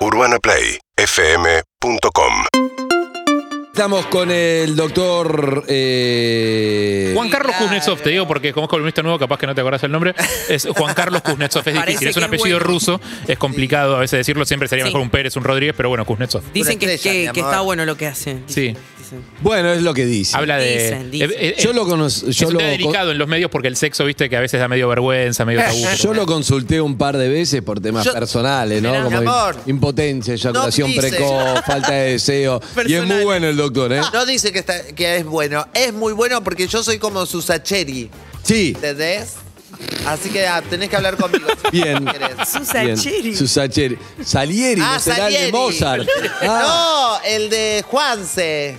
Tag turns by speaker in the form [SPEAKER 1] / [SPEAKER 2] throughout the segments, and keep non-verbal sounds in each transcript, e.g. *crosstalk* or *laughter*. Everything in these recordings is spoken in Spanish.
[SPEAKER 1] UrbanaPlayFM.com
[SPEAKER 2] Estamos con el doctor. eh,
[SPEAKER 3] Juan Carlos Kuznetsov, te digo porque como es columnista nuevo, capaz que no te acordás el nombre. Es Juan Carlos Kuznetsov, es difícil, es un apellido
[SPEAKER 4] bueno.
[SPEAKER 3] ruso, es complicado a veces decirlo, siempre sería
[SPEAKER 4] Sí.
[SPEAKER 3] mejor un Pérez, un Rodríguez, pero bueno, Kuznetsov.
[SPEAKER 4] Dicen que,
[SPEAKER 5] estrella,
[SPEAKER 4] que- está bueno lo que hace.
[SPEAKER 3] Sí.
[SPEAKER 4] Dicen.
[SPEAKER 2] Bueno, es lo que dice.
[SPEAKER 3] Habla de.
[SPEAKER 4] Dicen, dicen.
[SPEAKER 3] eh, eh,
[SPEAKER 2] Yo lo conozco.
[SPEAKER 3] es
[SPEAKER 2] Yo
[SPEAKER 3] un tema delicado en los medios porque el sexo, viste, que a veces da medio vergüenza, medio tabú. pero *laughs*
[SPEAKER 2] yo
[SPEAKER 3] bueno.
[SPEAKER 2] lo consulté un par de veces por temas
[SPEAKER 5] Yo-
[SPEAKER 2] personales, ¿no?
[SPEAKER 5] Mirá,
[SPEAKER 2] Como
[SPEAKER 5] mi amor.
[SPEAKER 2] impotencia, eyaculación
[SPEAKER 5] dice.
[SPEAKER 2] precoz, *laughs* falta de deseo. Y es muy bueno el doctor, ¿eh?
[SPEAKER 5] No dice que, está, que es bueno. Es muy bueno porque yo soy como Susacheri.
[SPEAKER 2] Sí.
[SPEAKER 5] ¿Entendés? Así que ah, tenés que hablar conmigo. si *laughs*
[SPEAKER 2] Bien.
[SPEAKER 5] querés.
[SPEAKER 4] Susacheri.
[SPEAKER 2] Bien. Susacheri. Salieri,
[SPEAKER 5] Ah,
[SPEAKER 2] no será el de
[SPEAKER 5] Salieri.
[SPEAKER 2] Mozart. Ah,
[SPEAKER 5] No, el de Juanse.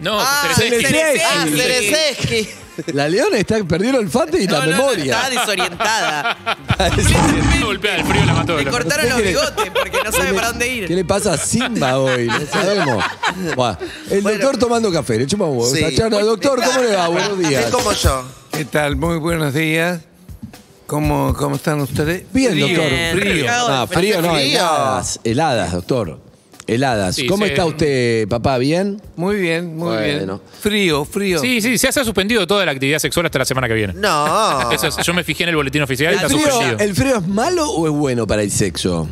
[SPEAKER 3] No,
[SPEAKER 4] Ah,
[SPEAKER 3] Cerezeski.
[SPEAKER 2] Cerezeski.
[SPEAKER 5] Ah. Cerezeski.
[SPEAKER 2] la leona está, perdió el olfato y
[SPEAKER 4] No,
[SPEAKER 2] la
[SPEAKER 4] no, no,
[SPEAKER 2] memoria.
[SPEAKER 4] estaba desorientada. *laughs*
[SPEAKER 3] Golpea, el frío la mató.
[SPEAKER 4] Le cortaron los
[SPEAKER 2] ¿Qué le-
[SPEAKER 4] bigotes porque no sabe
[SPEAKER 2] ¿Qué le-
[SPEAKER 4] para dónde ir.
[SPEAKER 2] ¿Qué le pasa a Simba hoy? No *laughs* sabemos. Buah, el
[SPEAKER 5] Bueno.
[SPEAKER 2] doctor tomando café, le chupa huevo.
[SPEAKER 5] Sí.
[SPEAKER 2] Charla. Doctor, ¿cómo le va? Buenos días.
[SPEAKER 5] Es como yo.
[SPEAKER 6] ¿Qué tal? Muy buenos días. ¿Cómo, cómo están ustedes?
[SPEAKER 2] Bien,
[SPEAKER 6] Frío,
[SPEAKER 2] doctor.
[SPEAKER 6] Frío.
[SPEAKER 2] No, frío no,
[SPEAKER 5] Frío.
[SPEAKER 2] heladas. Heladas, doctor. Heladas.
[SPEAKER 3] Sí,
[SPEAKER 2] ¿Cómo
[SPEAKER 3] sí.
[SPEAKER 2] está usted, papá? ¿Bien?
[SPEAKER 6] Muy bien, muy
[SPEAKER 2] Bueno.
[SPEAKER 6] bien. Frío, frío.
[SPEAKER 3] Sí, sí, se ha suspendido toda la actividad sexual hasta la semana que viene.
[SPEAKER 5] No. *laughs*
[SPEAKER 3] Eso es- yo me fijé en el boletín oficial y
[SPEAKER 2] ¿El
[SPEAKER 3] está
[SPEAKER 2] frío,
[SPEAKER 3] suspendido.
[SPEAKER 2] ¿El frío es malo o es bueno para el sexo?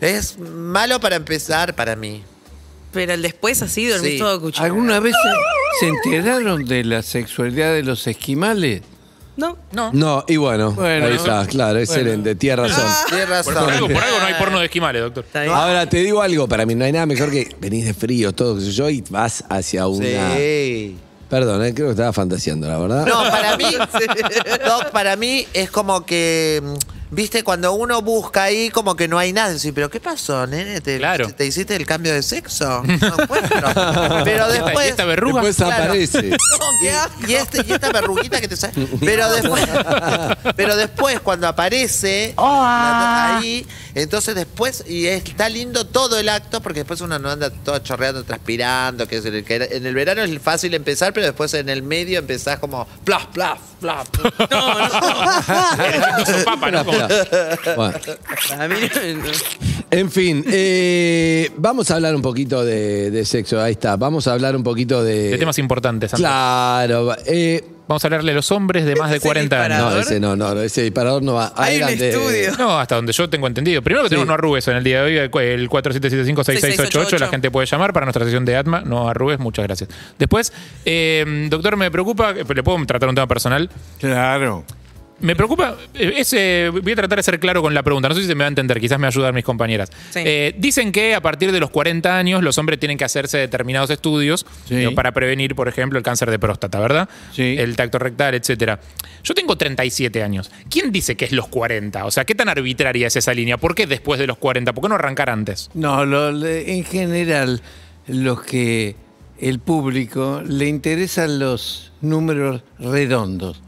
[SPEAKER 5] Es malo para empezar para mí.
[SPEAKER 4] Pero el después así dormís
[SPEAKER 5] Sí.
[SPEAKER 4] todo cuchillo.
[SPEAKER 6] ¿Alguna vez se, se enteraron de la sexualidad de los esquimales?
[SPEAKER 4] No.
[SPEAKER 3] No.
[SPEAKER 2] No, y bueno,
[SPEAKER 6] Bueno.
[SPEAKER 2] ahí está, claro, excelente, razón.
[SPEAKER 5] Tienes
[SPEAKER 3] Por,
[SPEAKER 5] razón.
[SPEAKER 3] por algo, por algo no hay porno de esquimales, doctor.
[SPEAKER 4] Está bien.
[SPEAKER 2] Ahora te digo algo, para mí no hay nada mejor que venís de frío, todo, qué sé yo, y vas hacia una...
[SPEAKER 5] Sí.
[SPEAKER 2] Perdón, eh, creo que estaba fantaseando, la verdad.
[SPEAKER 5] No, para mí, *laughs* Doc, para mí es como que, mm, viste, cuando uno busca ahí, como que no hay nada. Decís, pero ¿qué pasó, nene? ¿Te,
[SPEAKER 3] Claro.
[SPEAKER 5] ¿Te hiciste el cambio de sexo? *laughs* No encuentro. Pero
[SPEAKER 3] ¿Y esta-
[SPEAKER 5] después.
[SPEAKER 3] y esta verruga?
[SPEAKER 2] Después
[SPEAKER 5] Claro.
[SPEAKER 2] aparece. *laughs*
[SPEAKER 5] Y, y este, y esta verruguita que te sale. *laughs* Pero después, pero después cuando aparece la- ahí, entonces después, y está lindo todo el acto, porque después uno no anda todo chorreando, transpirando, que, es el- que en el verano es fácil empezar, pero después en el medio empezás como plaf, plaf, plaf.
[SPEAKER 3] Eres un papa, ¿no? Como-
[SPEAKER 2] Bueno,
[SPEAKER 4] A mí no-
[SPEAKER 2] en fin, eh, vamos a hablar un poquito de, de sexo, ahí está, vamos a hablar un poquito de...
[SPEAKER 3] de temas importantes.
[SPEAKER 2] Claro, eh,
[SPEAKER 3] Vamos a hablarle a los hombres de más de
[SPEAKER 4] Ese
[SPEAKER 3] 40 años.
[SPEAKER 2] no,
[SPEAKER 4] disparador.
[SPEAKER 2] ese no, no, no, ese disparador no va.
[SPEAKER 4] Hay un
[SPEAKER 2] Adelante.
[SPEAKER 4] estudio.
[SPEAKER 3] No, hasta donde yo tengo entendido. Primero que tenemos no arrugues en el día de hoy, el 4775-6688. La gente puede llamar para nuestra sesión de ATMA. No arrugues, muchas gracias. Después, eh, doctor, me preocupa, le puedo tratar un tema personal.
[SPEAKER 6] Claro.
[SPEAKER 3] Me preocupa, eh, ese, voy a tratar de ser claro con la pregunta, no sé si se me va a entender, quizás me ayudan mis compañeras.
[SPEAKER 4] Sí.
[SPEAKER 3] Eh, dicen que a partir de los 40 años los hombres tienen que hacerse determinados estudios
[SPEAKER 6] Sí.
[SPEAKER 3] para prevenir, por ejemplo, el cáncer de próstata, ¿verdad?
[SPEAKER 6] Sí.
[SPEAKER 3] El tacto rectal, etcétera. Yo tengo 37 años. ¿Quién dice que es los 40? O sea, ¿qué tan arbitraria es esa línea? ¿Por qué después de los 40? ¿Por qué no arrancar antes?
[SPEAKER 6] No, lo- en general, los que el público le interesan los números redondos.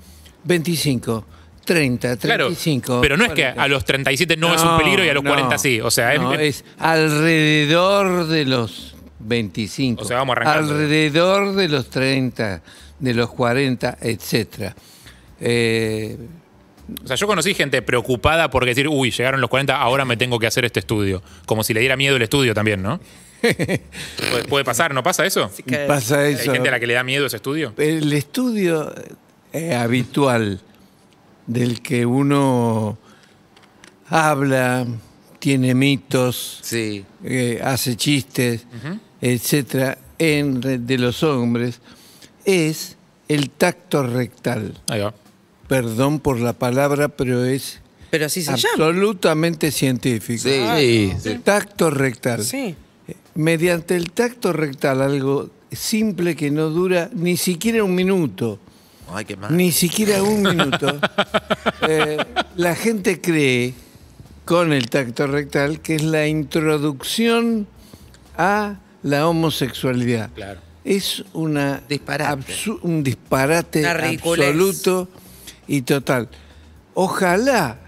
[SPEAKER 6] 25, 30,
[SPEAKER 3] Claro,
[SPEAKER 6] 35.
[SPEAKER 3] pero no es que
[SPEAKER 6] 40.
[SPEAKER 3] a los 37 no, es un peligro y a los
[SPEAKER 6] no,
[SPEAKER 3] 40 sí. O sea, es-
[SPEAKER 6] no, es alrededor de los 25.
[SPEAKER 3] O sea, vamos arrancando.
[SPEAKER 6] Alrededor de los 30, de los 40, etcétera. Eh,
[SPEAKER 3] O sea, yo conocí gente preocupada porque decir, uy, llegaron los 40, ahora me tengo que hacer este estudio. Como si le diera miedo el estudio también, ¿no? *laughs* ¿Puede, puede pasar? ¿No pasa eso?
[SPEAKER 4] que-
[SPEAKER 6] pasa
[SPEAKER 3] ¿Hay
[SPEAKER 6] eso.
[SPEAKER 3] gente a la que le da miedo ese estudio?
[SPEAKER 6] El estudio eh, habitual del que uno habla, tiene mitos,
[SPEAKER 5] Sí.
[SPEAKER 6] eh, hace chistes, etcétera, en re- de los hombres, es el tacto rectal.
[SPEAKER 3] Ahí va.
[SPEAKER 6] Perdón por la palabra, pero es
[SPEAKER 4] Pero así se llama.
[SPEAKER 6] absolutamente científico.
[SPEAKER 5] Sí.
[SPEAKER 2] Sí, sí.
[SPEAKER 6] Tacto rectal.
[SPEAKER 4] Sí.
[SPEAKER 6] Mediante el tacto rectal, algo simple que no dura ni siquiera un minuto,
[SPEAKER 5] Ay, qué mal.
[SPEAKER 6] ni siquiera un *laughs* minuto, eh, la gente cree con el tacto rectal que es la introducción a la homosexualidad.
[SPEAKER 3] Claro.
[SPEAKER 6] Es una
[SPEAKER 5] Disparate.
[SPEAKER 6] un disparate
[SPEAKER 4] Una
[SPEAKER 6] absoluto y total. Ojalá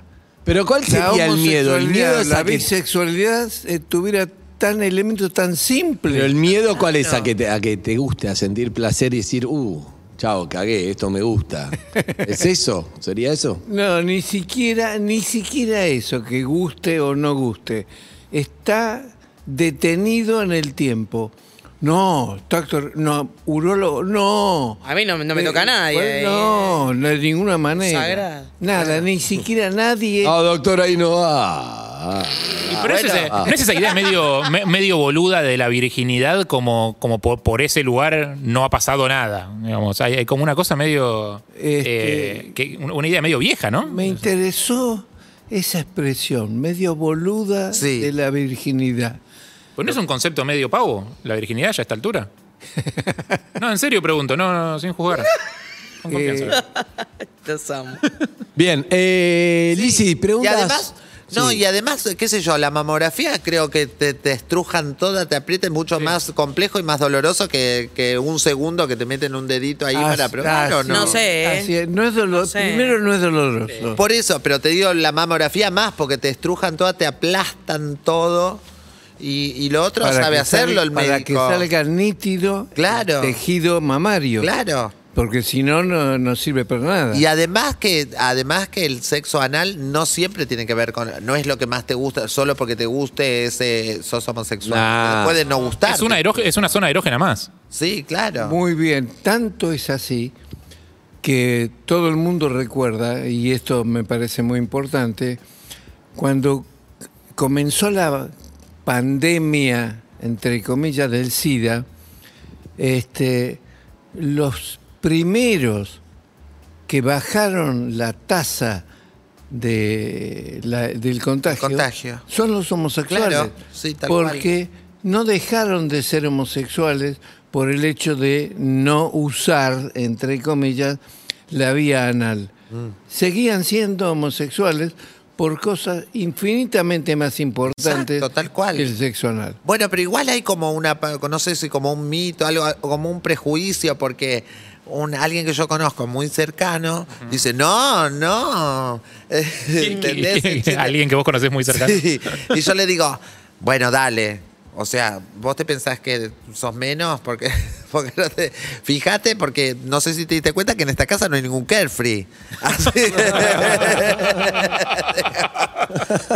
[SPEAKER 2] Pero ¿cuál
[SPEAKER 6] la
[SPEAKER 2] sería el miedo? El miedo es
[SPEAKER 6] la
[SPEAKER 2] a que...
[SPEAKER 6] bisexualidad eh, tuviera tan elementos tan simples.
[SPEAKER 2] Pero el miedo cuál es a que, te, a que te guste, a sentir placer y decir, uh, chao, cagué, esto me gusta. ¿Es eso? ¿Sería eso?
[SPEAKER 6] No, ni siquiera, ni siquiera eso, que guste o no guste. está detenido en el tiempo. No, doctor, no, urólogo, no.
[SPEAKER 4] A mí no, no me toca a nadie.
[SPEAKER 6] Pues
[SPEAKER 4] eh.
[SPEAKER 6] no, no de ninguna manera.
[SPEAKER 4] Sagrado.
[SPEAKER 6] Nada, ni siquiera nadie.
[SPEAKER 2] No, doctor, ahí no va.
[SPEAKER 3] Y pero es ese- ¿no es esa idea medio, me- medio boluda de la virginidad como, como por, por ese lugar no ha pasado nada? Digamos, hay, hay como una cosa medio...
[SPEAKER 6] Este-
[SPEAKER 3] eh, que, una idea medio vieja, ¿no?
[SPEAKER 6] Me interesó esa expresión, medio boluda
[SPEAKER 5] Sí.
[SPEAKER 6] de la virginidad.
[SPEAKER 3] Pues no es un concepto medio pavo, la virginidad ya a esta altura. No, en serio pregunto, no, no, sin jugar. Con confianza. *laughs*
[SPEAKER 4] Los amo.
[SPEAKER 2] Bien, eh, Lizzy,
[SPEAKER 5] Y
[SPEAKER 2] preguntas.
[SPEAKER 5] además, no, y además, qué sé yo, la mamografía creo que te, te estrujan toda, te aprietan mucho más complejo y más doloroso que, que un segundo que te meten un dedito ahí
[SPEAKER 6] Ah,
[SPEAKER 5] para probar, ¿o no?
[SPEAKER 4] No sé, ¿eh?
[SPEAKER 6] así es, no es dolor,
[SPEAKER 4] No sé.
[SPEAKER 6] primero no es doloroso.
[SPEAKER 5] Por eso, pero te digo la mamografía más, porque te estrujan toda, te aplastan todo. Y, y lo otro sabe
[SPEAKER 6] que
[SPEAKER 5] hacerlo
[SPEAKER 6] salga-
[SPEAKER 5] el
[SPEAKER 6] Para que
[SPEAKER 5] médico.
[SPEAKER 6] salga nítido
[SPEAKER 5] Claro.
[SPEAKER 6] el tejido mamario.
[SPEAKER 5] Claro.
[SPEAKER 6] Porque si no, no no sirve para nada.
[SPEAKER 5] Y además que, además que el sexo anal no siempre tiene que ver con, no es lo que más te gusta, solo porque te guste ese sos homosexual.
[SPEAKER 2] Nah.
[SPEAKER 5] Puede no gustar.
[SPEAKER 3] Es una, es una zona erógena más.
[SPEAKER 5] Sí, claro.
[SPEAKER 6] Muy bien, tanto es así que todo el mundo recuerda, y esto me parece muy importante, cuando comenzó la pandemia, entre comillas, del SIDA, este, los primeros que bajaron la tasa de la- del contagio,
[SPEAKER 5] contagio.
[SPEAKER 6] son los homosexuales.
[SPEAKER 5] Claro, sí, tal
[SPEAKER 6] porque no dejaron de ser homosexuales por el hecho de no usar, entre comillas, la vía anal.
[SPEAKER 5] Mm.
[SPEAKER 6] Seguían siendo homosexuales por cosas infinitamente más importantes
[SPEAKER 5] Exacto, tal cual.
[SPEAKER 6] que el sexo anal.
[SPEAKER 5] Bueno, pero igual hay como una, no sé si como un mito, algo, como un prejuicio, porque un, alguien que yo conozco muy cercano dice, no, no. *laughs* *laughs* ¿Entendés?
[SPEAKER 3] Alguien que vos conocés muy cercano.
[SPEAKER 5] Sí. Y yo le digo, bueno, dale. O sea, vos te pensás que sos menos porque, *laughs* porque no te- fíjate, porque no sé si te diste cuenta que en esta casa no hay ningún carefree. *laughs* Así-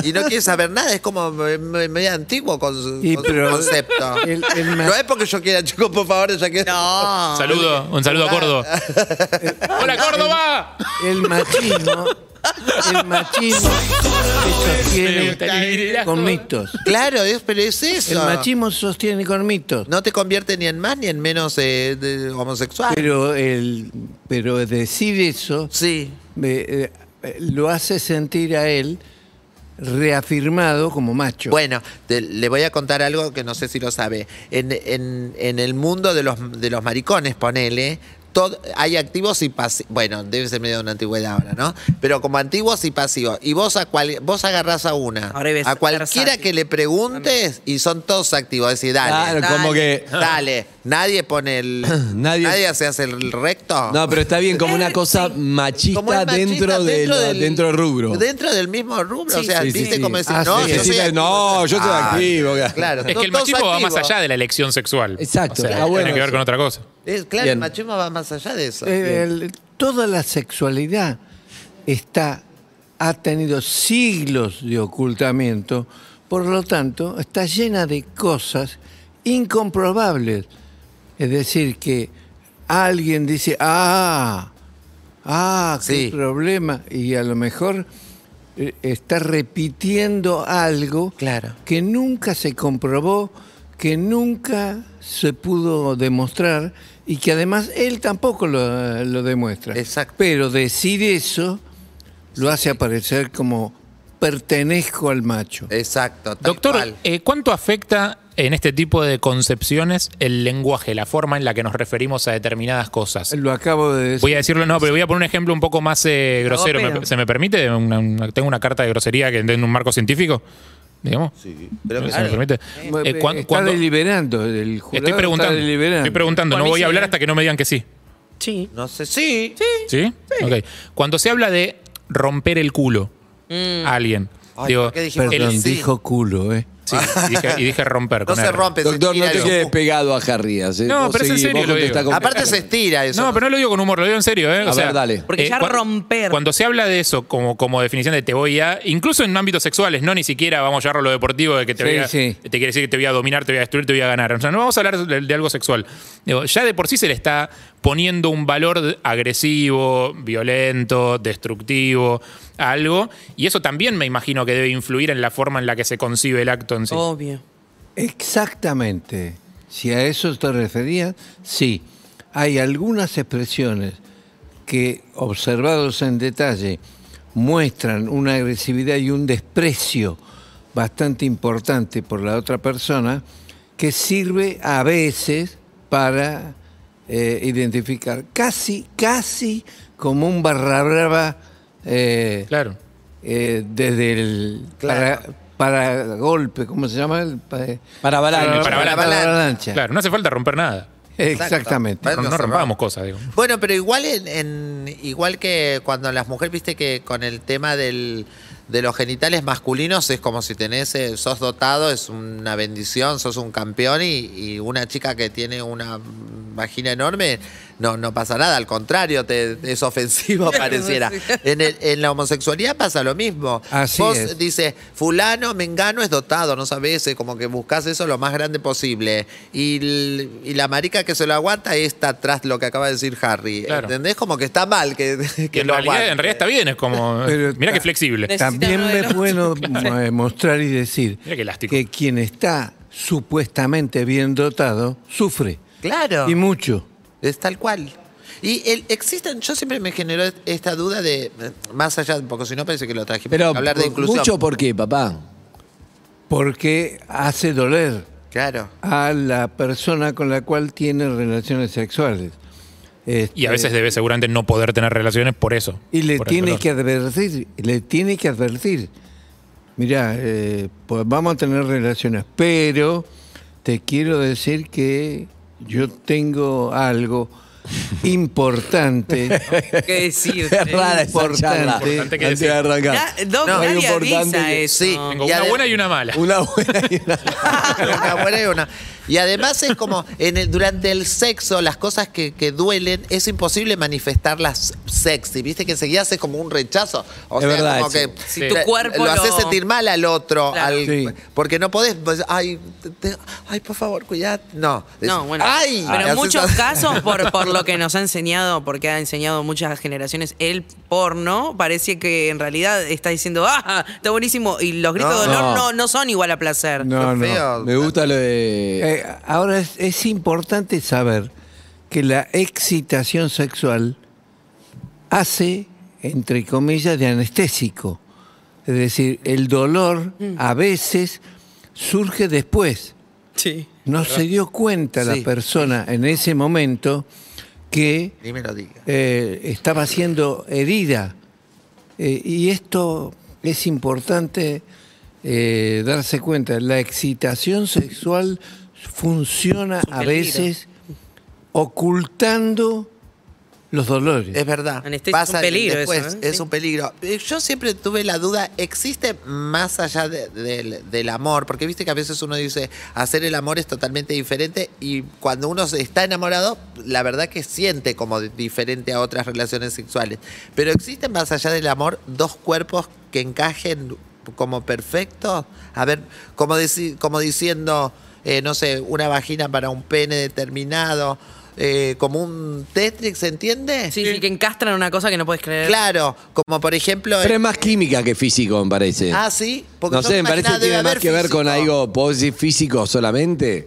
[SPEAKER 5] y no quieres saber nada, es como me- me- medio antiguo con su,
[SPEAKER 6] Y
[SPEAKER 5] con su
[SPEAKER 6] pero
[SPEAKER 5] concepto.
[SPEAKER 6] el- el ma-
[SPEAKER 5] no es porque yo quiera, chicos, por favor, ya que.
[SPEAKER 4] No.
[SPEAKER 3] Saludo, un saludo a Córdoba. *laughs* ¡Hola, Córdoba!
[SPEAKER 6] El machismo, *laughs* el machismo se sostiene con mitos.
[SPEAKER 5] Claro, es, pero es
[SPEAKER 6] El
[SPEAKER 5] eso.
[SPEAKER 6] machismo se sostiene con mitos.
[SPEAKER 5] No te convierte ni en más ni en menos eh, de homosexual.
[SPEAKER 6] Pero, el, pero decir eso
[SPEAKER 5] sí.
[SPEAKER 6] eh, eh, lo hace sentir a él reafirmado como macho.
[SPEAKER 5] Bueno, te- le voy a contar algo que no sé si lo sabe. En, en- en el mundo de los, de los maricones, ponele, todo, hay activos y pasivos. Bueno, debe ser medio de una antigüedad ahora, ¿no? Pero como antiguos y pasivos. Y vos a cual, vos agarrás a una.
[SPEAKER 4] Ahora
[SPEAKER 5] a cualquiera que le preguntes y son todos activos. Decir, dale.
[SPEAKER 2] Claro, como que-
[SPEAKER 5] Dale. Nadie pone el. *laughs*
[SPEAKER 2] Nadie-
[SPEAKER 5] nadie se hace el recto.
[SPEAKER 2] No, pero está bien como una cosa machista,
[SPEAKER 5] Como es machista
[SPEAKER 2] dentro,
[SPEAKER 5] del-
[SPEAKER 2] dentro del rubro.
[SPEAKER 5] Dentro del mismo rubro.
[SPEAKER 4] Sí,
[SPEAKER 5] o sea,
[SPEAKER 2] sí,
[SPEAKER 5] viste
[SPEAKER 2] sí.
[SPEAKER 5] cómo decir,
[SPEAKER 6] Ah,
[SPEAKER 5] no,
[SPEAKER 6] sí,
[SPEAKER 5] yo
[SPEAKER 2] sí,
[SPEAKER 5] soy
[SPEAKER 2] no, yo soy
[SPEAKER 5] Ah,
[SPEAKER 2] activo.
[SPEAKER 5] Claro.
[SPEAKER 3] Es que el machismo va más allá de la elección sexual.
[SPEAKER 2] Exacto,
[SPEAKER 3] O sea,
[SPEAKER 2] está bueno
[SPEAKER 3] tiene que ver con otra cosa.
[SPEAKER 5] Es, claro,
[SPEAKER 2] Bien.
[SPEAKER 5] el machismo va más allá de eso.
[SPEAKER 6] Eh, el- toda la sexualidad está, ha tenido siglos de ocultamiento, por lo tanto, está llena de cosas incomprobables. Es decir, que alguien dice, ah, ah, qué
[SPEAKER 5] Sí.
[SPEAKER 6] problema, y a lo mejor eh, está repitiendo algo
[SPEAKER 5] Claro.
[SPEAKER 6] que nunca se comprobó, que nunca se pudo demostrar y que además él tampoco lo, lo demuestra.
[SPEAKER 5] Exacto.
[SPEAKER 6] Pero decir eso lo hace aparecer como pertenezco al macho.
[SPEAKER 5] Exacto. tal
[SPEAKER 3] Doctor,
[SPEAKER 5] cual.
[SPEAKER 3] eh, ¿cuánto afecta en este tipo de concepciones el lenguaje, la forma en la que nos referimos a determinadas cosas?
[SPEAKER 6] Lo acabo de decir.
[SPEAKER 3] Voy a decirlo, no, pero voy a poner un ejemplo un poco más eh, grosero.
[SPEAKER 4] Logopeda.
[SPEAKER 3] ¿Me- ¿Se me permite? Una- una- tengo una carta de grosería que en un marco científico, digamos.
[SPEAKER 5] Sí, creo que
[SPEAKER 3] ¿Se me
[SPEAKER 5] sí.
[SPEAKER 3] permite?
[SPEAKER 6] Eh,
[SPEAKER 3] Eh, cuan-
[SPEAKER 6] está
[SPEAKER 3] cuando-
[SPEAKER 6] deliberando. El jurado
[SPEAKER 3] estoy preguntando,
[SPEAKER 6] Está deliberando.
[SPEAKER 3] estoy preguntando, no voy
[SPEAKER 4] sí,
[SPEAKER 3] a hablar
[SPEAKER 4] ¿eh?
[SPEAKER 3] hasta que no me digan que sí.
[SPEAKER 4] Sí.
[SPEAKER 5] No sé, sí.
[SPEAKER 3] ¿Sí? Ok. Cuando se habla de romper el culo a alguien,
[SPEAKER 5] Ay,
[SPEAKER 3] digo,
[SPEAKER 5] ¿por qué
[SPEAKER 6] Perdón,
[SPEAKER 5] sí?
[SPEAKER 6] dijo culo, ¿eh?
[SPEAKER 3] Sí, y dije, y dije romper.
[SPEAKER 5] No
[SPEAKER 3] con
[SPEAKER 5] se
[SPEAKER 3] R.
[SPEAKER 5] rompe, se
[SPEAKER 2] Doctor, no
[SPEAKER 5] estira
[SPEAKER 2] te quedes pegado a Jarrías. ¿eh?
[SPEAKER 3] No,
[SPEAKER 2] Vos
[SPEAKER 3] pero es en
[SPEAKER 2] seguí,
[SPEAKER 3] serio
[SPEAKER 2] vos
[SPEAKER 3] lo
[SPEAKER 2] contestá
[SPEAKER 3] digo.
[SPEAKER 2] con-
[SPEAKER 5] Aparte se estira eso.
[SPEAKER 3] No, pero no lo digo con humor, lo digo en serio, ¿eh?
[SPEAKER 2] A ver, dale.
[SPEAKER 4] Porque ya romper.
[SPEAKER 3] Cuando se habla de eso como, como definición de te voy a, incluso en ámbitos sexuales, no ni siquiera vamos a llevarlo a lo deportivo de que te
[SPEAKER 6] Sí,
[SPEAKER 3] voy a,
[SPEAKER 6] sí.
[SPEAKER 3] te quiere decir que te voy a dominar, te voy a destruir, te voy a ganar. O sea, no vamos a hablar de, de algo sexual. Digo, ya de por sí se le está poniendo un valor agresivo, violento, destructivo a algo, y eso también me imagino que debe influir en la forma en la que se concibe el acto en sí.
[SPEAKER 4] Obvio.
[SPEAKER 6] Exactamente. Si a eso te referías, sí. Hay algunas expresiones que, observados en detalle, muestran una agresividad y un desprecio bastante importante por la otra persona, que sirve a veces para eh, identificar, casi, casi como un barra brava eh,
[SPEAKER 3] Claro.
[SPEAKER 6] eh, desde el
[SPEAKER 5] Claro.
[SPEAKER 6] para, para golpe, ¿cómo se llama? El, pa-
[SPEAKER 2] Para avalancha.
[SPEAKER 3] Para avalancha.
[SPEAKER 6] para avalancha.
[SPEAKER 3] Claro, no hace falta romper nada.
[SPEAKER 6] Exactamente.
[SPEAKER 5] Bueno,
[SPEAKER 3] No, no rompamos cosas, digo.
[SPEAKER 5] Bueno, pero igual en, en- igual que cuando las mujeres, viste que con el tema del, de los genitales masculinos es como si tenés, eh, sos dotado, es una bendición, sos un campeón y, y una chica que tiene una vagina enorme, no, no pasa nada, al contrario, te, es ofensivo *laughs* pareciera. En, el- en la homosexualidad pasa lo mismo.
[SPEAKER 6] Así
[SPEAKER 5] Vos
[SPEAKER 6] es.
[SPEAKER 5] dices, fulano, mengano es dotado, no sabés, como que buscas eso lo más grande posible. Y, y la marica que se lo aguanta está atrás lo que acaba de decir Harry.
[SPEAKER 3] Claro.
[SPEAKER 5] ¿Entendés? Como que está mal que, *laughs*
[SPEAKER 3] Que
[SPEAKER 5] que
[SPEAKER 3] en
[SPEAKER 5] lo
[SPEAKER 3] realidad,
[SPEAKER 5] aguante.
[SPEAKER 3] en realidad está bien, es como. Mira que flexible.
[SPEAKER 4] Necesita
[SPEAKER 6] También es
[SPEAKER 4] otro.
[SPEAKER 6] bueno eh, mostrar y decir que quien está supuestamente bien dotado sufre.
[SPEAKER 5] Claro.
[SPEAKER 6] Y mucho.
[SPEAKER 5] Es tal cual. Y el, existen, yo siempre me generó esta duda de, más allá, porque si no parece que lo trajimos
[SPEAKER 2] Pero
[SPEAKER 5] hablar de inclusión.
[SPEAKER 2] mucho por qué, papá.
[SPEAKER 6] Porque hace doler
[SPEAKER 5] Claro.
[SPEAKER 6] a la persona con la cual tiene relaciones sexuales. Este,
[SPEAKER 3] Y a veces debe seguramente no poder tener relaciones por eso.
[SPEAKER 6] Y le tiene que advertir, le tiene que advertir. Mira, pues vamos a tener relaciones, pero te quiero decir que yo tengo algo importante.
[SPEAKER 4] ¿Qué decir?
[SPEAKER 2] Es rara esa
[SPEAKER 6] Importante.
[SPEAKER 2] charla.
[SPEAKER 3] Importante que
[SPEAKER 2] Antes de
[SPEAKER 3] decir.
[SPEAKER 2] arrancar.
[SPEAKER 4] Na- Doc,
[SPEAKER 5] No,
[SPEAKER 4] nadie
[SPEAKER 2] es importante
[SPEAKER 4] avisa
[SPEAKER 2] que-
[SPEAKER 4] eso.
[SPEAKER 5] sí.
[SPEAKER 3] Tengo
[SPEAKER 5] Y *laughs*
[SPEAKER 3] una buena y una mala.
[SPEAKER 2] Una buena y una
[SPEAKER 5] una buena y una. Y además es como, en el- durante el sexo, las cosas que, que duelen, es imposible manifestarlas sexy. Viste que enseguida haces como un rechazo. O
[SPEAKER 2] Es
[SPEAKER 5] sea,
[SPEAKER 2] verdad,
[SPEAKER 5] como
[SPEAKER 2] sí.
[SPEAKER 5] que
[SPEAKER 3] Sí.
[SPEAKER 5] te-
[SPEAKER 4] Tu cuerpo
[SPEAKER 5] lo haces sentir mal al otro.
[SPEAKER 4] Claro.
[SPEAKER 5] al-
[SPEAKER 6] Sí.
[SPEAKER 5] Porque no podés, pues, ay, te- te- ay, por favor, cuidado. No. Es-
[SPEAKER 4] No, bueno.
[SPEAKER 5] Ay,
[SPEAKER 4] pero en muchos casos, por, *laughs* por lo que nos ha enseñado, porque ha enseñado muchas generaciones el porno, parece que en realidad está diciendo, ¡ah! Está buenísimo. Y los gritos
[SPEAKER 5] No.
[SPEAKER 4] de dolor
[SPEAKER 2] No.
[SPEAKER 4] no, no son igual a placer.
[SPEAKER 6] No, no.
[SPEAKER 5] feo.
[SPEAKER 2] Me gusta lo de.
[SPEAKER 6] Eh, ahora es, es importante saber que la excitación sexual hace, entre comillas, de anestésico. Es decir, el dolor a veces surge después.
[SPEAKER 4] Sí.
[SPEAKER 6] No se dio cuenta
[SPEAKER 5] Sí.
[SPEAKER 6] la persona en ese momento que eh, estaba siendo herida. Eh, y esto es importante eh, darse cuenta. La excitación sexual funciona
[SPEAKER 4] un
[SPEAKER 6] a veces ocultando los dolores.
[SPEAKER 5] Es verdad.
[SPEAKER 4] Anestesia es un peligro
[SPEAKER 5] después,
[SPEAKER 4] eso, ¿eh?
[SPEAKER 5] Es
[SPEAKER 4] Sí.
[SPEAKER 5] un peligro. Eh, Yo siempre tuve la duda, ¿existe más allá de- del- del amor? Porque viste que a veces uno dice, hacer el amor es totalmente diferente y cuando uno se está enamorado, la verdad que siente como di- diferente a otras relaciones sexuales. Pero ¿existen más allá del amor dos cuerpos que encajen como perfectos? A ver, como, deci- como diciendo, eh, no sé, una vagina para un pene determinado. Eh, como un Tetris, ¿se entiende?
[SPEAKER 4] Sí, sí, que encastran una cosa que no puedes creer.
[SPEAKER 5] Claro, como por ejemplo.
[SPEAKER 2] Pero es más química que físico, me parece.
[SPEAKER 5] Ah, sí. Porque
[SPEAKER 2] no
[SPEAKER 5] yo
[SPEAKER 2] sé, me parece que tiene más que ver con algo, ¿puedo decir físico solamente?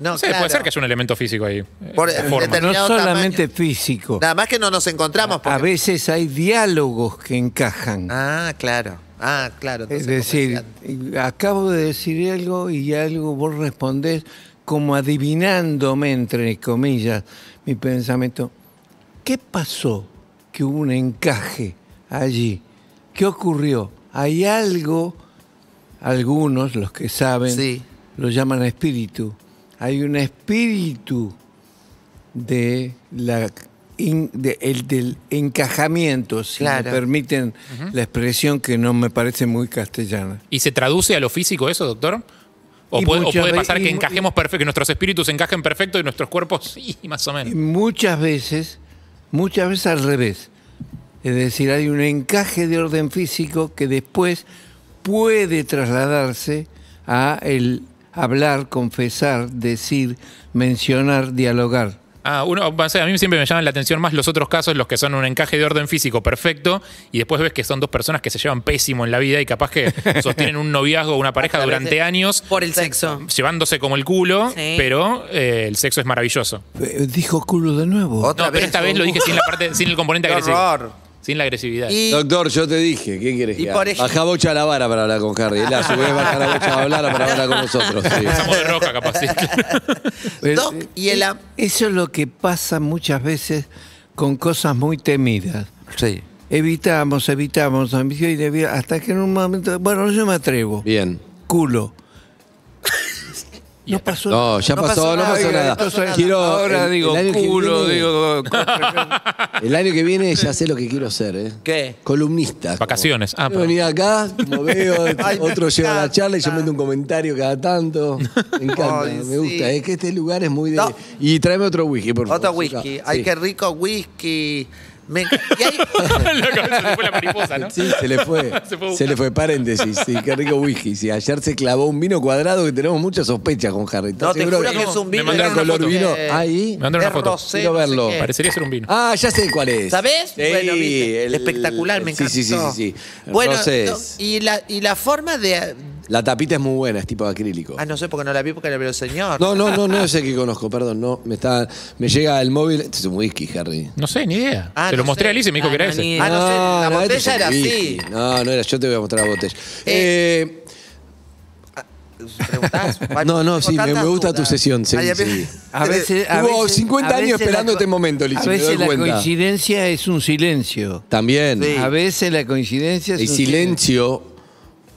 [SPEAKER 5] No,
[SPEAKER 3] No sé,
[SPEAKER 5] claro.
[SPEAKER 3] puede ser que haya un elemento físico ahí.
[SPEAKER 5] Por-
[SPEAKER 3] Eh,
[SPEAKER 5] determin-
[SPEAKER 6] no solamente
[SPEAKER 5] tamaño.
[SPEAKER 6] físico.
[SPEAKER 5] Nada más que no nos encontramos.
[SPEAKER 6] A
[SPEAKER 5] porque-
[SPEAKER 6] veces hay diálogos que encajan.
[SPEAKER 5] Ah, claro. Ah, claro.
[SPEAKER 6] Es
[SPEAKER 5] entonces,
[SPEAKER 6] decir, acabo de decir algo y algo vos respondés como adivinándome, entre comillas, mi pensamiento. ¿Qué pasó que hubo un encaje allí? ¿Qué ocurrió? Hay algo, algunos, los que saben,
[SPEAKER 5] Sí.
[SPEAKER 6] lo llaman espíritu. Hay un espíritu de la in- de- el, del encajamiento, si
[SPEAKER 5] Claro.
[SPEAKER 6] me permiten la expresión que no me parece muy castellana.
[SPEAKER 3] ¿Y se traduce a lo físico eso, doctor? O puede, o pasar que encajemos perfecto, que nuestros espíritus encajen perfecto y nuestros cuerpos *laughs* sí, más o
[SPEAKER 6] Y
[SPEAKER 3] menos.
[SPEAKER 6] muchas veces, muchas veces al revés. Es decir, hay un encaje de orden físico que después puede trasladarse a el hablar, confesar, decir, mencionar, dialogar.
[SPEAKER 3] Ah, uno, o sea, a mí siempre me llaman la atención más los otros casos, los que son un encaje de orden físico perfecto, y después ves que son dos personas que se llevan pésimo en la vida y capaz que *laughs* sostienen un noviazgo o una pareja durante años,
[SPEAKER 4] Por el sexo.
[SPEAKER 3] llevándose como el culo,
[SPEAKER 4] Sí.
[SPEAKER 3] pero eh, el sexo es maravilloso.
[SPEAKER 6] Eh, Dijo culo de nuevo.
[SPEAKER 5] Otra
[SPEAKER 3] No, pero
[SPEAKER 5] vez,
[SPEAKER 3] esta vez lo dije sin la parte, sin el componente agresivo. Sin la agresividad.
[SPEAKER 5] Y
[SPEAKER 2] Doctor, yo te dije, ¿qué quieres que haga?
[SPEAKER 5] ej-
[SPEAKER 2] Baja bocha a la vara para hablar con Harry. Él a su vez baja la bocha a hablar para hablar con nosotros. sí. *laughs*
[SPEAKER 3] Estamos de roja, capaz. sí. *laughs*
[SPEAKER 5] Doc, y el am-
[SPEAKER 6] Eso es lo que pasa muchas veces con cosas muy temidas.
[SPEAKER 5] Sí.
[SPEAKER 6] Evitamos, evitamos, hasta que en un momento, bueno, yo me atrevo.
[SPEAKER 2] Bien.
[SPEAKER 6] Culo. No pasó
[SPEAKER 2] No, ya
[SPEAKER 5] No
[SPEAKER 2] pasó,
[SPEAKER 5] pasó
[SPEAKER 2] no
[SPEAKER 5] nada,
[SPEAKER 2] pasó nada. Quiero,
[SPEAKER 6] ahora
[SPEAKER 2] el-
[SPEAKER 6] digo
[SPEAKER 2] el año que
[SPEAKER 6] culo,
[SPEAKER 2] viene-
[SPEAKER 6] digo. *laughs*
[SPEAKER 2] El año que viene ya sé lo que quiero ser, ¿eh?
[SPEAKER 5] ¿Qué?
[SPEAKER 2] Columnista.
[SPEAKER 3] Vacaciones. Ah, perdón.
[SPEAKER 2] venía acá, como veo, *laughs*
[SPEAKER 5] Ay,
[SPEAKER 2] otro lleva la charla y yo meto un comentario cada tanto. Me encanta,
[SPEAKER 5] Ay,
[SPEAKER 2] me gusta.
[SPEAKER 5] sí.
[SPEAKER 2] Es que este lugar es muy de.
[SPEAKER 5] No.
[SPEAKER 2] Y tráeme otro whisky, por favor.
[SPEAKER 5] Otro whisky.
[SPEAKER 2] Sí.
[SPEAKER 5] Ay, qué rico whisky. Me... y hay-
[SPEAKER 3] la cabeza se fue la mariposa, ¿no?
[SPEAKER 2] Sí, se le fue. *laughs*
[SPEAKER 3] Se fue a
[SPEAKER 2] se le fue, paréntesis. Sí, qué rico whisky. Sí, ayer se clavó un vino cuadrado que tenemos muchas sospechas con Harry. ¿Estás
[SPEAKER 5] No, te juro que es un
[SPEAKER 3] Me
[SPEAKER 5] vino.
[SPEAKER 3] mandaron
[SPEAKER 2] era
[SPEAKER 3] una
[SPEAKER 2] color
[SPEAKER 3] foto.
[SPEAKER 2] vino?
[SPEAKER 5] Eh,
[SPEAKER 2] Ahí.
[SPEAKER 3] Me mandaron una foto.
[SPEAKER 5] rosé,
[SPEAKER 2] Quiero
[SPEAKER 5] no sé
[SPEAKER 2] verlo.
[SPEAKER 3] Parecería ser un vino.
[SPEAKER 2] Ah, ya sé cuál es.
[SPEAKER 5] ¿Sabés?
[SPEAKER 2] Sí,
[SPEAKER 5] Bueno, viste,
[SPEAKER 2] el-
[SPEAKER 5] espectacular, me encantó.
[SPEAKER 2] sí, sí, sí, sí.
[SPEAKER 5] Bueno, no, y, la, y la forma de...
[SPEAKER 2] La tapita es muy buena, es tipo acrílico.
[SPEAKER 5] Ah, no sé porque no la vi porque la vio el señor.
[SPEAKER 2] No, no, no, no es el que conozco, perdón, no. Me está, me llega el móvil. Este es un whisky, Harry.
[SPEAKER 3] No sé, ni idea.
[SPEAKER 5] Ah,
[SPEAKER 3] Se lo
[SPEAKER 5] no
[SPEAKER 3] mostré
[SPEAKER 5] sé.
[SPEAKER 3] a Alice y me dijo
[SPEAKER 4] Ah,
[SPEAKER 3] que era
[SPEAKER 4] no,
[SPEAKER 3] ese.
[SPEAKER 5] Ah, no sé, la
[SPEAKER 2] este
[SPEAKER 5] botella
[SPEAKER 2] es un
[SPEAKER 5] era
[SPEAKER 2] whisky.
[SPEAKER 5] así.
[SPEAKER 2] No, no era, yo te voy a mostrar la botella. Eh,
[SPEAKER 5] ¿Preguntás? *laughs*
[SPEAKER 2] no, no, sí, me, gusta tu sesión. Sí,
[SPEAKER 5] Ay, a
[SPEAKER 2] sí.
[SPEAKER 6] A veces, a
[SPEAKER 2] Hubo
[SPEAKER 6] veces-
[SPEAKER 2] 50
[SPEAKER 6] a
[SPEAKER 2] años
[SPEAKER 6] veces
[SPEAKER 2] esperando
[SPEAKER 6] la co-
[SPEAKER 2] este momento, Lizzy,
[SPEAKER 6] A
[SPEAKER 2] me
[SPEAKER 6] veces la
[SPEAKER 2] cuenta.
[SPEAKER 6] coincidencia es un silencio.
[SPEAKER 2] También.
[SPEAKER 5] Sí.
[SPEAKER 6] A veces la coincidencia es
[SPEAKER 2] El
[SPEAKER 6] un
[SPEAKER 2] silencio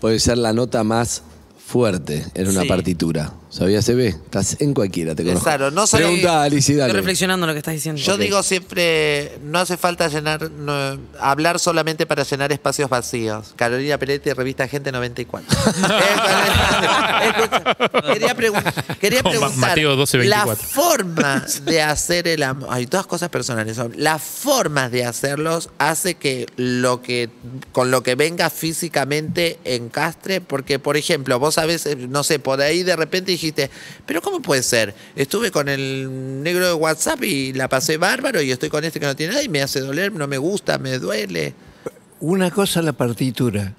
[SPEAKER 2] puede ser la nota más fuerte en una
[SPEAKER 5] Sí.
[SPEAKER 2] partitura. ¿Sabías, CB? Estás en cualquiera, te conozco.
[SPEAKER 5] Claro, no solo-
[SPEAKER 2] Pregunta, Alicia,
[SPEAKER 4] Estoy
[SPEAKER 2] dale.
[SPEAKER 4] reflexionando en lo que estás diciendo.
[SPEAKER 5] Yo digo siempre, no hace falta llenar, no, hablar solamente para llenar espacios vacíos. Carolina Peretti, revista Gente 94. *laughs* Escucha, quería, pregun- quería
[SPEAKER 3] Con Ma-
[SPEAKER 5] preguntar,
[SPEAKER 3] Mateo 1224.
[SPEAKER 5] la forma de hacer el amor, hay todas cosas personales, son- las formas de hacerlos hace que lo que, con lo que venga físicamente encastre, porque por ejemplo, vos sabés, eh, no sé, por ahí de repente dijiste, pero ¿cómo puede ser? Estuve con el negro de WhatsApp y la pasé bárbaro y estoy con este que no tiene nada y me hace doler, no me gusta, me duele.
[SPEAKER 6] Una cosa la partitura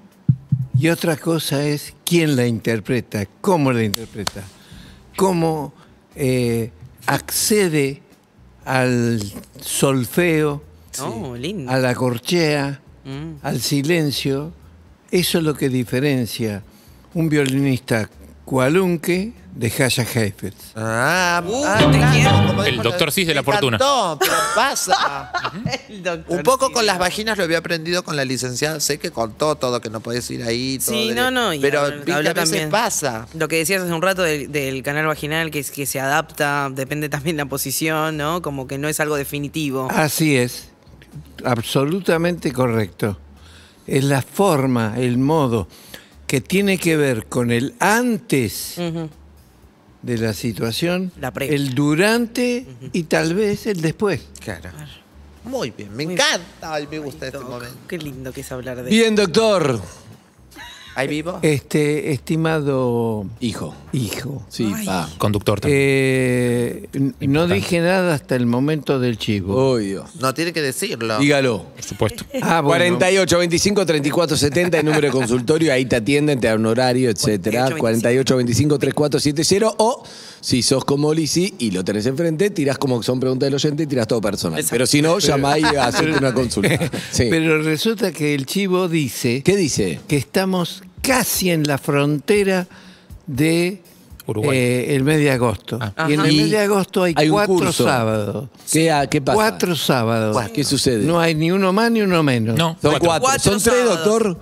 [SPEAKER 6] y otra cosa es quién la interpreta, cómo la interpreta, cómo eh, accede al solfeo,
[SPEAKER 4] Oh, lindo.
[SPEAKER 6] a la corchea,
[SPEAKER 4] Mm.
[SPEAKER 6] al silencio. Eso es lo que diferencia un violinista cualunque de Haya Heifetz.
[SPEAKER 5] Ah,
[SPEAKER 4] Uh,
[SPEAKER 5] ah,
[SPEAKER 3] El doctor Cis de la fortuna.
[SPEAKER 5] encantó, pero pasa. *laughs*
[SPEAKER 4] El doctor,
[SPEAKER 5] Un poco con las vaginas lo había aprendido con la licenciada. Sé que contó todo, que no podés ir ahí. todo
[SPEAKER 4] Sí,
[SPEAKER 5] de-
[SPEAKER 4] no, no. y
[SPEAKER 5] Pero
[SPEAKER 4] habla-
[SPEAKER 5] viste,
[SPEAKER 4] habla
[SPEAKER 5] a veces
[SPEAKER 4] también.
[SPEAKER 5] pasa.
[SPEAKER 4] Lo que decías hace un rato del, del canal vaginal, que, es, que se adapta, depende también la posición, ¿no? Como que no es algo definitivo.
[SPEAKER 6] Así es, absolutamente correcto. Es la forma, el modo que tiene que ver con el antes de la situación,
[SPEAKER 4] La
[SPEAKER 6] el durante y tal vez el después.
[SPEAKER 5] Claro. Muy bien, me
[SPEAKER 4] Muy
[SPEAKER 5] encanta. Ay, me gusta este momento.
[SPEAKER 4] Qué lindo que es hablar de
[SPEAKER 2] Bien, doctor.
[SPEAKER 5] ¿Ahí vivo?
[SPEAKER 6] Este estimado
[SPEAKER 2] Hijo.
[SPEAKER 6] hijo,
[SPEAKER 2] Sí, pa.
[SPEAKER 3] Conductor también.
[SPEAKER 6] eh, no dije nada hasta el momento del chivo.
[SPEAKER 2] Dios.
[SPEAKER 5] No tiene que decirlo.
[SPEAKER 2] Dígalo.
[SPEAKER 3] por supuesto.
[SPEAKER 6] Ah, bueno.
[SPEAKER 2] 48 25 34 70 el número de consultorio, ahí te atienden, te dan un horario, etcétera. 48 25 34 70 o si sos como Lisi y lo tenés enfrente, tirás como que son preguntas del oyente y tirás todo personal. Pero si no, llamá y *laughs* hacete una consulta. Sí.
[SPEAKER 6] Pero resulta que el chivo dice
[SPEAKER 2] ¿Qué dice?
[SPEAKER 6] que estamos casi en la frontera de
[SPEAKER 3] Uruguay.
[SPEAKER 6] eh, el mes de agosto.
[SPEAKER 3] Ah.
[SPEAKER 6] Y en el mes de agosto hay, cuatro sábados.
[SPEAKER 2] ¿Qué, qué pasa?
[SPEAKER 6] Cuatro sábados.
[SPEAKER 2] ¿Qué sucede?
[SPEAKER 6] No hay ni uno más ni uno menos.
[SPEAKER 3] No,
[SPEAKER 2] Son
[SPEAKER 3] cuatro.
[SPEAKER 2] cuatro.
[SPEAKER 4] Cuatro
[SPEAKER 2] ¿Son tres,
[SPEAKER 4] sábados.
[SPEAKER 2] doctor?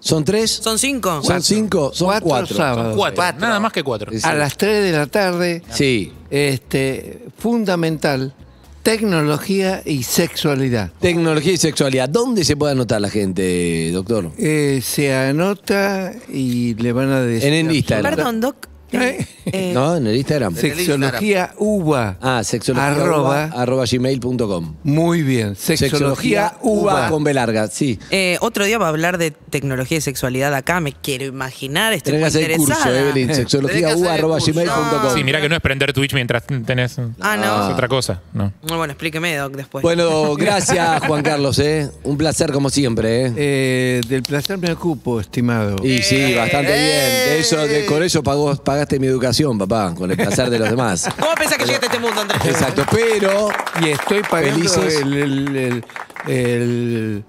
[SPEAKER 2] ¿Son tres?
[SPEAKER 4] ¿Son cinco?
[SPEAKER 2] ¿Son cinco? Son
[SPEAKER 6] Cuatro
[SPEAKER 2] cuatro.
[SPEAKER 6] sábados.
[SPEAKER 3] Cuatro.
[SPEAKER 5] Cuatro.
[SPEAKER 3] Nada más que cuatro.
[SPEAKER 6] A las 3 de la tarde,
[SPEAKER 2] Sí.
[SPEAKER 6] este, fundamental, tecnología y sexualidad.
[SPEAKER 2] Tecnología y sexualidad. ¿Dónde se puede anotar la gente, doctor?
[SPEAKER 6] Eh, se anota y le van a decir.
[SPEAKER 2] En el Instagram.
[SPEAKER 4] Perdón, Doc.
[SPEAKER 6] ¿Eh?
[SPEAKER 4] Eh,
[SPEAKER 2] ¿No? En el Instagram.
[SPEAKER 6] Sexología uva.
[SPEAKER 2] Ah, sexología
[SPEAKER 6] Arroba.
[SPEAKER 2] arroba gmail.com.
[SPEAKER 6] Muy bien. Sexología uva.
[SPEAKER 2] con B larga, sí.
[SPEAKER 4] eh, otro día va a hablar de tecnología y sexualidad acá. Me quiero imaginar. Estoy
[SPEAKER 2] Tenés que
[SPEAKER 4] muy
[SPEAKER 2] hacer el curso,
[SPEAKER 4] interesada.
[SPEAKER 2] Evelyn.
[SPEAKER 5] Tenés que
[SPEAKER 2] Sexología
[SPEAKER 5] hacer
[SPEAKER 2] uva
[SPEAKER 5] el
[SPEAKER 2] arroba
[SPEAKER 5] curso.
[SPEAKER 2] gmail.com.
[SPEAKER 3] Sí, mira que no es prender Twitch mientras tenés.
[SPEAKER 4] Ah, no.
[SPEAKER 3] Es otra cosa. No.
[SPEAKER 4] Muy bueno, explíqueme, Doc, después.
[SPEAKER 2] Bueno, gracias, Juan Carlos, ¿eh? Un placer como siempre, ¿eh?
[SPEAKER 6] Eh, del placer me ocupo, estimado.
[SPEAKER 2] Y sí, bastante bien. De eso, de- con eso pagó- pagaste mi educación, papá, con el placer de los demás. *laughs*
[SPEAKER 4] ¿Cómo pensás que llegaste a este mundo, Andrés?
[SPEAKER 2] Exacto, pero
[SPEAKER 6] Y estoy pagando
[SPEAKER 2] Felices.
[SPEAKER 6] el, el- el- el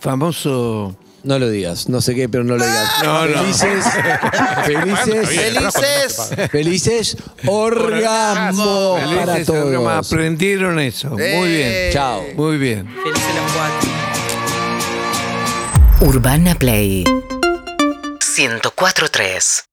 [SPEAKER 6] famoso.
[SPEAKER 2] no lo digas, no sé qué, pero no lo digas.
[SPEAKER 6] No, no.
[SPEAKER 2] Felices, *laughs* felices,
[SPEAKER 5] ¡Felices!
[SPEAKER 2] felices orgasmo para
[SPEAKER 6] Felices programas.
[SPEAKER 2] todos.
[SPEAKER 6] Aprendieron eso. Muy bien.
[SPEAKER 5] Eh.
[SPEAKER 2] Chao.
[SPEAKER 6] Muy bien.
[SPEAKER 4] Felices los cuatro.
[SPEAKER 7] Urbana Play 104.3